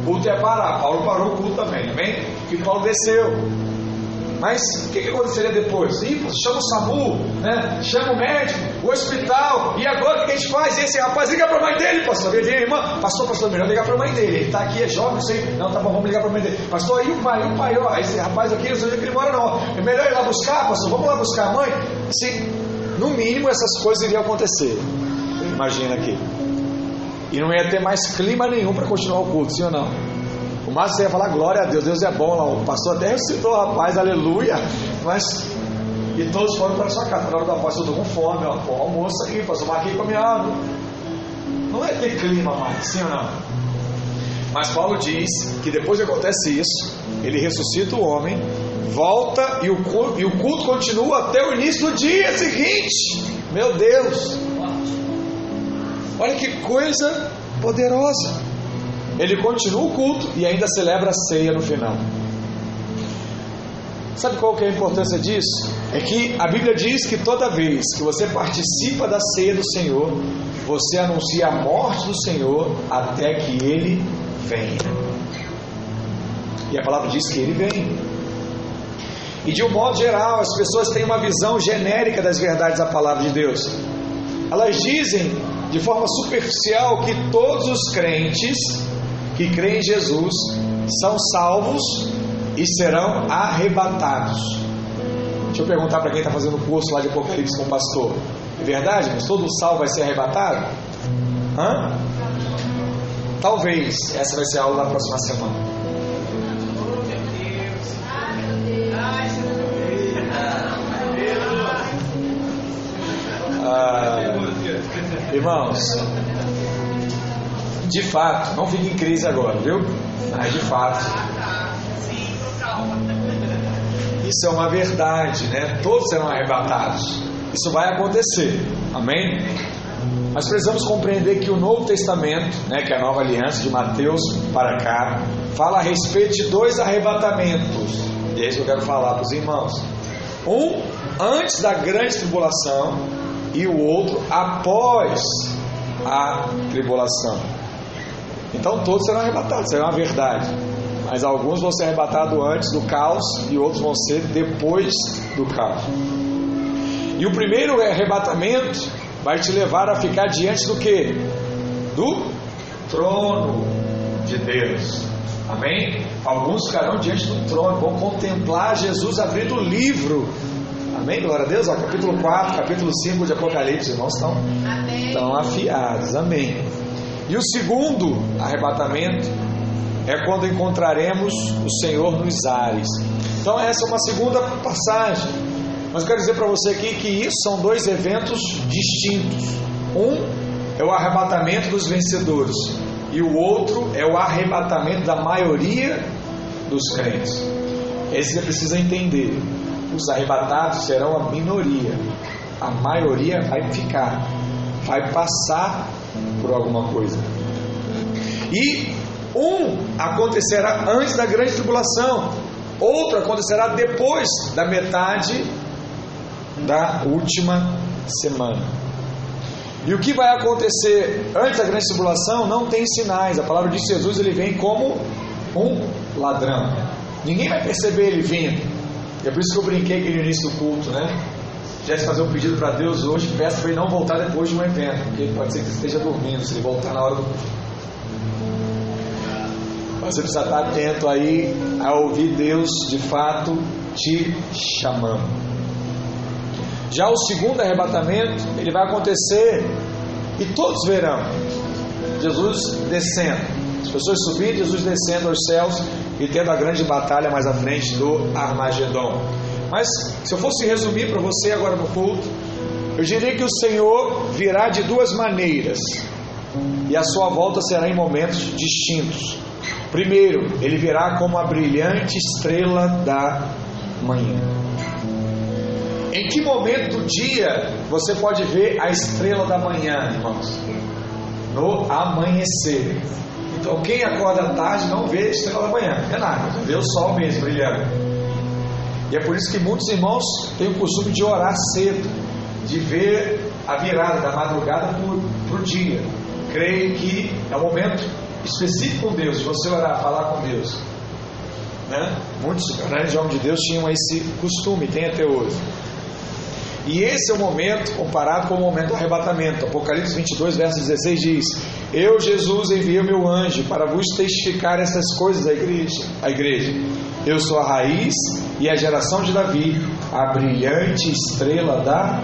O culto ia parar, Paulo parou o culto também, amém? E Paulo desceu. Mas o que, que aconteceria depois? Ih, chama o SAMU, né? chama o médico, o hospital, e agora o que a gente faz? E esse rapaz liga para a mãe dele, pastor. Ele diz, irmã, pastor, pastor, melhor ligar para a mãe dele. Ele está aqui, é jovem, sei. Não, tá bom, vamos ligar para a mãe dele. Pastor, aí o pai, o pai, ó, esse rapaz aqui, não sei onde é ele mora, não. É melhor ir lá buscar, pastor, vamos lá buscar a mãe? Assim, no mínimo essas coisas iriam acontecer. Imagina aqui. E não ia ter mais clima nenhum para continuar o culto, sim ou não? O você ia falar glória a Deus, Deus é bom lá. O pastor até o rapaz, aleluia. Mas. E todos foram para sua casa. Na hora do almoço, eu tô com fome, ó. Pô, almoço aqui, pastor, marquei com a minha água. Não ia ter clima mais, sim ou não? Mas Paulo diz que depois que acontece isso, ele ressuscita o homem, volta e o, culto, e o culto continua até o início do dia seguinte. Meu Deus! Olha que coisa poderosa! Ele continua o culto e ainda celebra a ceia no final. Sabe qual que é a importância disso? É que a Bíblia diz que toda vez que você participa da ceia do Senhor, você anuncia a morte do Senhor até que ele venha. E a palavra diz que ele vem. E de um modo geral, as pessoas têm uma visão genérica das verdades da palavra de Deus. Elas dizem de forma superficial que todos os crentes que creem em Jesus são salvos e serão arrebatados. Deixa eu perguntar para quem está fazendo o curso lá de Apocalipse com o pastor: é verdade, mas todo salvo vai ser arrebatado? Hã? Talvez essa vai ser a aula da próxima semana. Ah, irmãos, de fato, não fique em crise agora, viu? Mas de fato, isso é uma verdade, né? Todos serão arrebatados. Isso vai acontecer, amém? Mas precisamos compreender que o Novo Testamento, né, que é a nova aliança de Mateus para cá, fala a respeito de dois arrebatamentos. E é isso que eu quero falar para os irmãos. Um antes da grande tribulação e o outro após a tribulação. Então todos serão arrebatados, é uma verdade. Mas alguns vão ser arrebatados antes do caos e outros vão ser depois do caos. E o primeiro arrebatamento vai te levar a ficar diante do que? Do trono de Deus. Amém? Alguns ficarão diante do trono, vão contemplar Jesus abrindo o livro. Amém? Glória a Deus. Ó, capítulo 4, capítulo 5 de Apocalipse, irmãos, estão, Amém. estão afiados. Amém. E o segundo arrebatamento é quando encontraremos o Senhor nos ares. Então, essa é uma segunda passagem. Mas eu quero dizer para você aqui que isso são dois eventos distintos. Um é o arrebatamento dos vencedores, e o outro é o arrebatamento da maioria dos crentes. Esse você precisa entender. Os arrebatados serão a minoria, a maioria vai ficar, vai passar por alguma coisa. E um acontecerá antes da grande tribulação, outro acontecerá depois da metade da última semana. E o que vai acontecer antes da grande tribulação não tem sinais. A palavra de Jesus ele vem como um ladrão. Ninguém vai perceber ele vindo. É por isso que eu brinquei aqui no início do culto, né? tivesse fazer um pedido para Deus hoje, peça para ele não voltar depois de um evento, porque pode ser que esteja dormindo, se ele voltar na hora do Mas você precisa estar atento aí a ouvir Deus de fato te chamando. Já o segundo arrebatamento, ele vai acontecer e todos verão Jesus descendo. As pessoas subindo, Jesus descendo aos céus e tendo a grande batalha mais à frente do Armagedon. Mas se eu fosse resumir para você agora no culto, eu diria que o Senhor virá de duas maneiras e a sua volta será em momentos distintos. Primeiro, ele virá como a brilhante estrela da manhã. Em que momento do dia você pode ver a estrela da manhã, irmãos? No amanhecer. Então, quem acorda à tarde não vê a estrela da manhã, é nada, vê o sol mesmo brilhando. E é por isso que muitos irmãos têm o costume de orar cedo, de ver a virada da madrugada para o dia. Creio que é um momento específico com Deus, de você orar, falar com Deus. Né? Muitos grandes homens de Deus tinham esse costume, tem até hoje. E esse é o momento comparado com o momento do arrebatamento. Apocalipse 22, verso 16 diz: Eu, Jesus, enviei meu anjo para vos testificar essas coisas à igreja. À igreja. Eu sou a raiz e a geração de Davi, a brilhante estrela da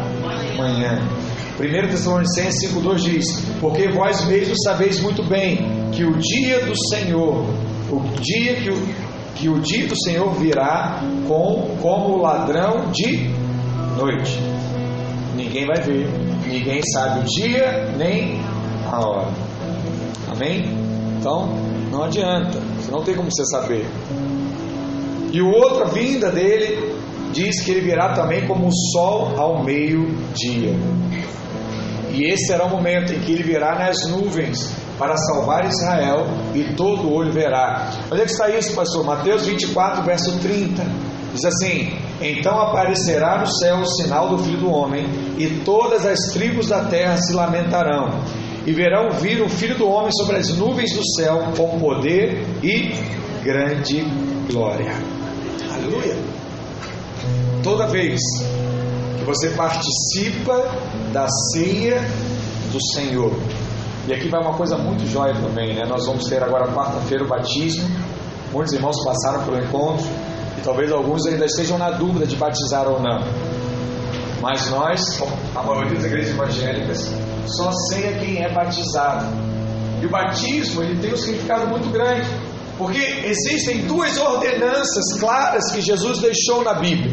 manhã. 1 Tessalonicenses 5,2 diz: Porque vós mesmos sabeis muito bem que o dia do Senhor, o dia que o, que o dia do Senhor virá com, como ladrão de noite. Ninguém vai ver, ninguém sabe o dia nem a hora. Amém? Então, não adianta, você não tem como você saber. E o outro, a vinda dele, diz que ele virá também como o sol ao meio-dia. E esse será o momento em que ele virá nas nuvens para salvar Israel e todo olho verá. Onde é que está isso, pastor? Mateus 24, verso 30. Diz assim: Então aparecerá no céu o sinal do Filho do Homem, e todas as tribos da terra se lamentarão, e verão vir o Filho do Homem sobre as nuvens do céu com poder e grande glória. Aleluia. Toda vez que você participa da ceia do Senhor, e aqui vai uma coisa muito jóia também, né? Nós vamos ter agora quarta-feira o batismo. Muitos irmãos passaram pelo encontro e talvez alguns ainda estejam na dúvida de batizar ou não. Mas nós, a maioria das igrejas evangélicas, só ceia quem é batizado. E o batismo ele tem um significado muito grande. Porque existem duas ordenanças claras que Jesus deixou na Bíblia.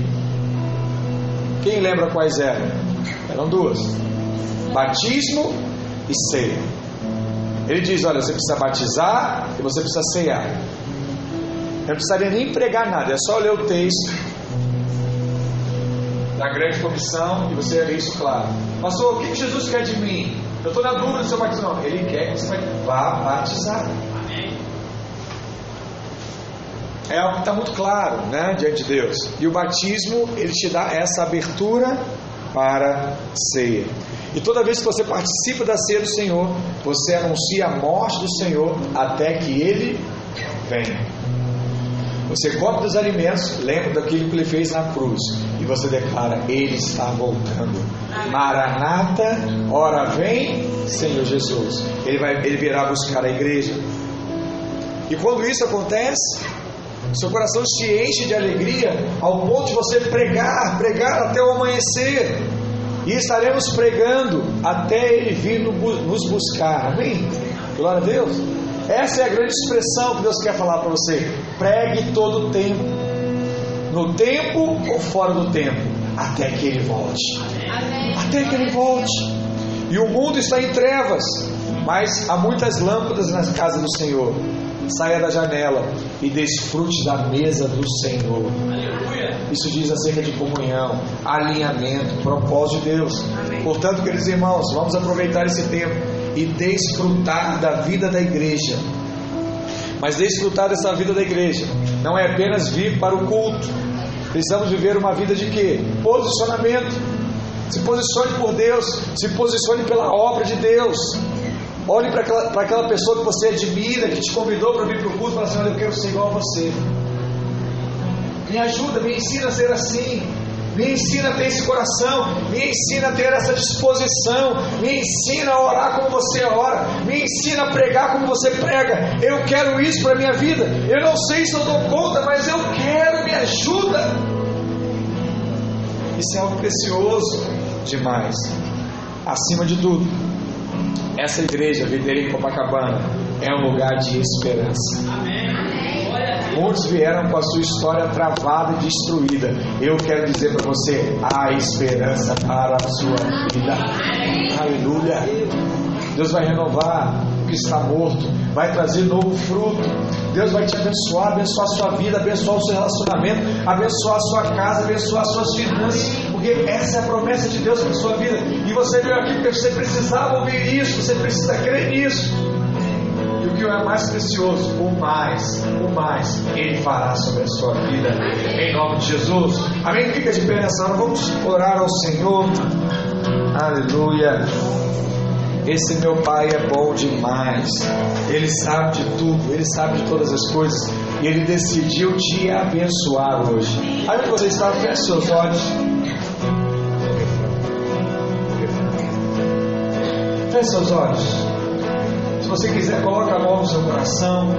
Quem lembra quais eram? Eram duas: batismo e ceia. Ele diz: Olha, você precisa batizar e você precisa ceiar. Eu não precisaria nem pregar nada, é só ler o texto da grande comissão e você ver isso claro. Pastor, o que Jesus quer de mim? Eu estou na dúvida do seu batismo. Não, ele quer que você vá batizar. é algo que está muito claro né, diante de Deus. E o batismo, ele te dá essa abertura para ceia. E toda vez que você participa da ceia do Senhor, você anuncia a morte do Senhor até que ele venha. Você come dos alimentos, lembra daquilo que ele fez na cruz, e você declara: Ele está voltando. Maranata, ora vem, Senhor Jesus. Ele, vai, ele virá buscar a igreja. E quando isso acontece, seu coração se enche de alegria ao ponto de você pregar, pregar até o amanhecer. E estaremos pregando até Ele vir nos buscar. Amém? Glória a Deus. Essa é a grande expressão que Deus quer falar para você. Pregue todo o tempo. No tempo ou fora do tempo. Até que Ele volte. Amém. Até que Ele volte. E o mundo está em trevas. Mas há muitas lâmpadas na casa do Senhor saia da janela e desfrute da mesa do Senhor. Isso diz acerca de comunhão, alinhamento, propósito de Deus. Portanto, queridos irmãos, vamos aproveitar esse tempo e desfrutar da vida da igreja. Mas desfrutar dessa vida da igreja não é apenas vir para o culto. Precisamos viver uma vida de quê? Posicionamento. Se posicione por Deus, se posicione pela obra de Deus. Olhe para aquela, aquela pessoa que você admira, que te convidou para vir para o culto e fala assim: Olha, eu quero ser igual a você. Me ajuda, me ensina a ser assim. Me ensina a ter esse coração, me ensina a ter essa disposição, me ensina a orar como você ora, me ensina a pregar como você prega. Eu quero isso para a minha vida. Eu não sei se eu dou conta, mas eu quero, me ajuda. Isso é algo precioso demais. Acima de tudo, essa igreja, Videira em Copacabana, é um lugar de esperança. Muitos vieram com a sua história travada e destruída. Eu quero dizer para você: há esperança para a sua vida. Aleluia. Deus vai renovar o que está morto, vai trazer novo fruto. Deus vai te abençoar, abençoar a sua vida, abençoar o seu relacionamento, abençoar a sua casa, abençoar as suas finanças, porque essa é a promessa de Deus para a sua vida. E você veio aqui porque você precisava ouvir isso, você precisa crer nisso que é mais precioso, o mais, o mais, Ele fará sobre a sua vida, em nome de Jesus. Amém? Fica de pé nessa hora, vamos orar ao Senhor. Aleluia. Esse meu Pai é bom demais. Ele sabe de tudo, Ele sabe de todas as coisas. E Ele decidiu te abençoar hoje. Aí você está, feche seus olhos. Feche seus olhos. Se você quiser, coloque a mão no seu coração.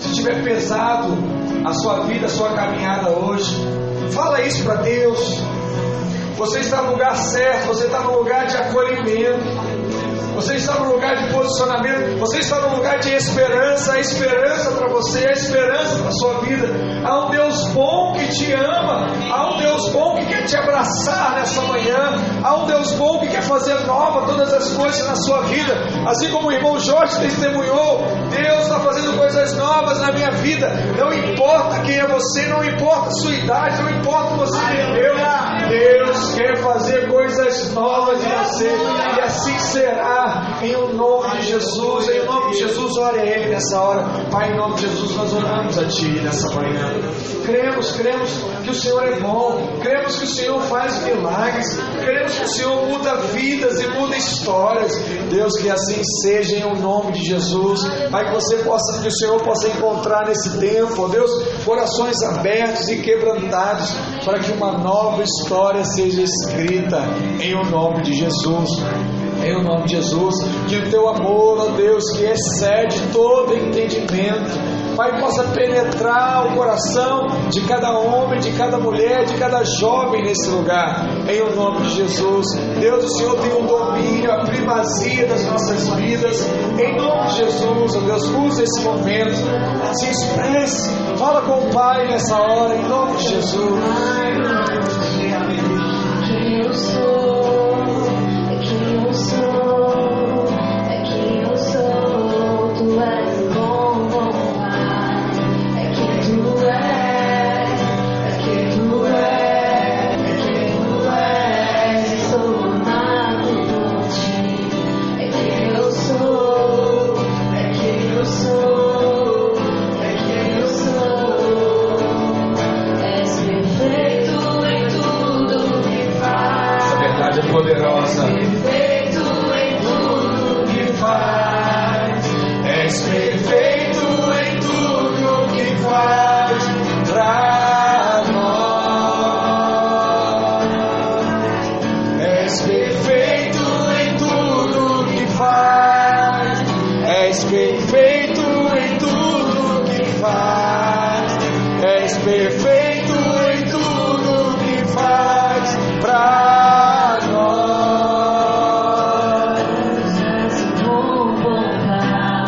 Se tiver pesado a sua vida, a sua caminhada hoje, fala isso para Deus. Você está no lugar certo, você está no lugar de acolhimento. Você está no lugar de posicionamento, você está no lugar de esperança, a esperança para você, a esperança para sua vida. Há um Deus bom que te ama, há um Deus bom que quer te abraçar nessa manhã, há um Deus bom que quer fazer nova todas as coisas na sua vida. Assim como o irmão Jorge testemunhou, Deus está fazendo coisas novas na minha vida. Não importa quem é você, não importa a sua idade, não importa você viveu. Deus quer fazer coisas novas em você e assim será em o nome de Jesus, em nome de Jesus, ore a Ele nessa hora. Pai, em nome de Jesus, nós oramos a Ti nessa manhã. Cremos, cremos que o Senhor é bom, cremos que o Senhor faz milagres, cremos que o Senhor muda vidas e muda histórias. Deus, que assim seja em o nome de Jesus. Pai, que você possa, que o Senhor possa encontrar nesse tempo, ó Deus, corações abertos e quebrantados, para que uma nova história seja escrita em o nome de Jesus. Em o nome de Jesus, que o teu amor, ó Deus, que excede todo entendimento, Pai, possa penetrar o coração de cada homem, de cada mulher, de cada jovem nesse lugar, em o nome de Jesus. Deus, o Senhor tem o domínio, a primazia das nossas vidas, em nome de Jesus, ó Deus, use esse momento, se expresse, fala com o Pai nessa hora, em nome de Jesus.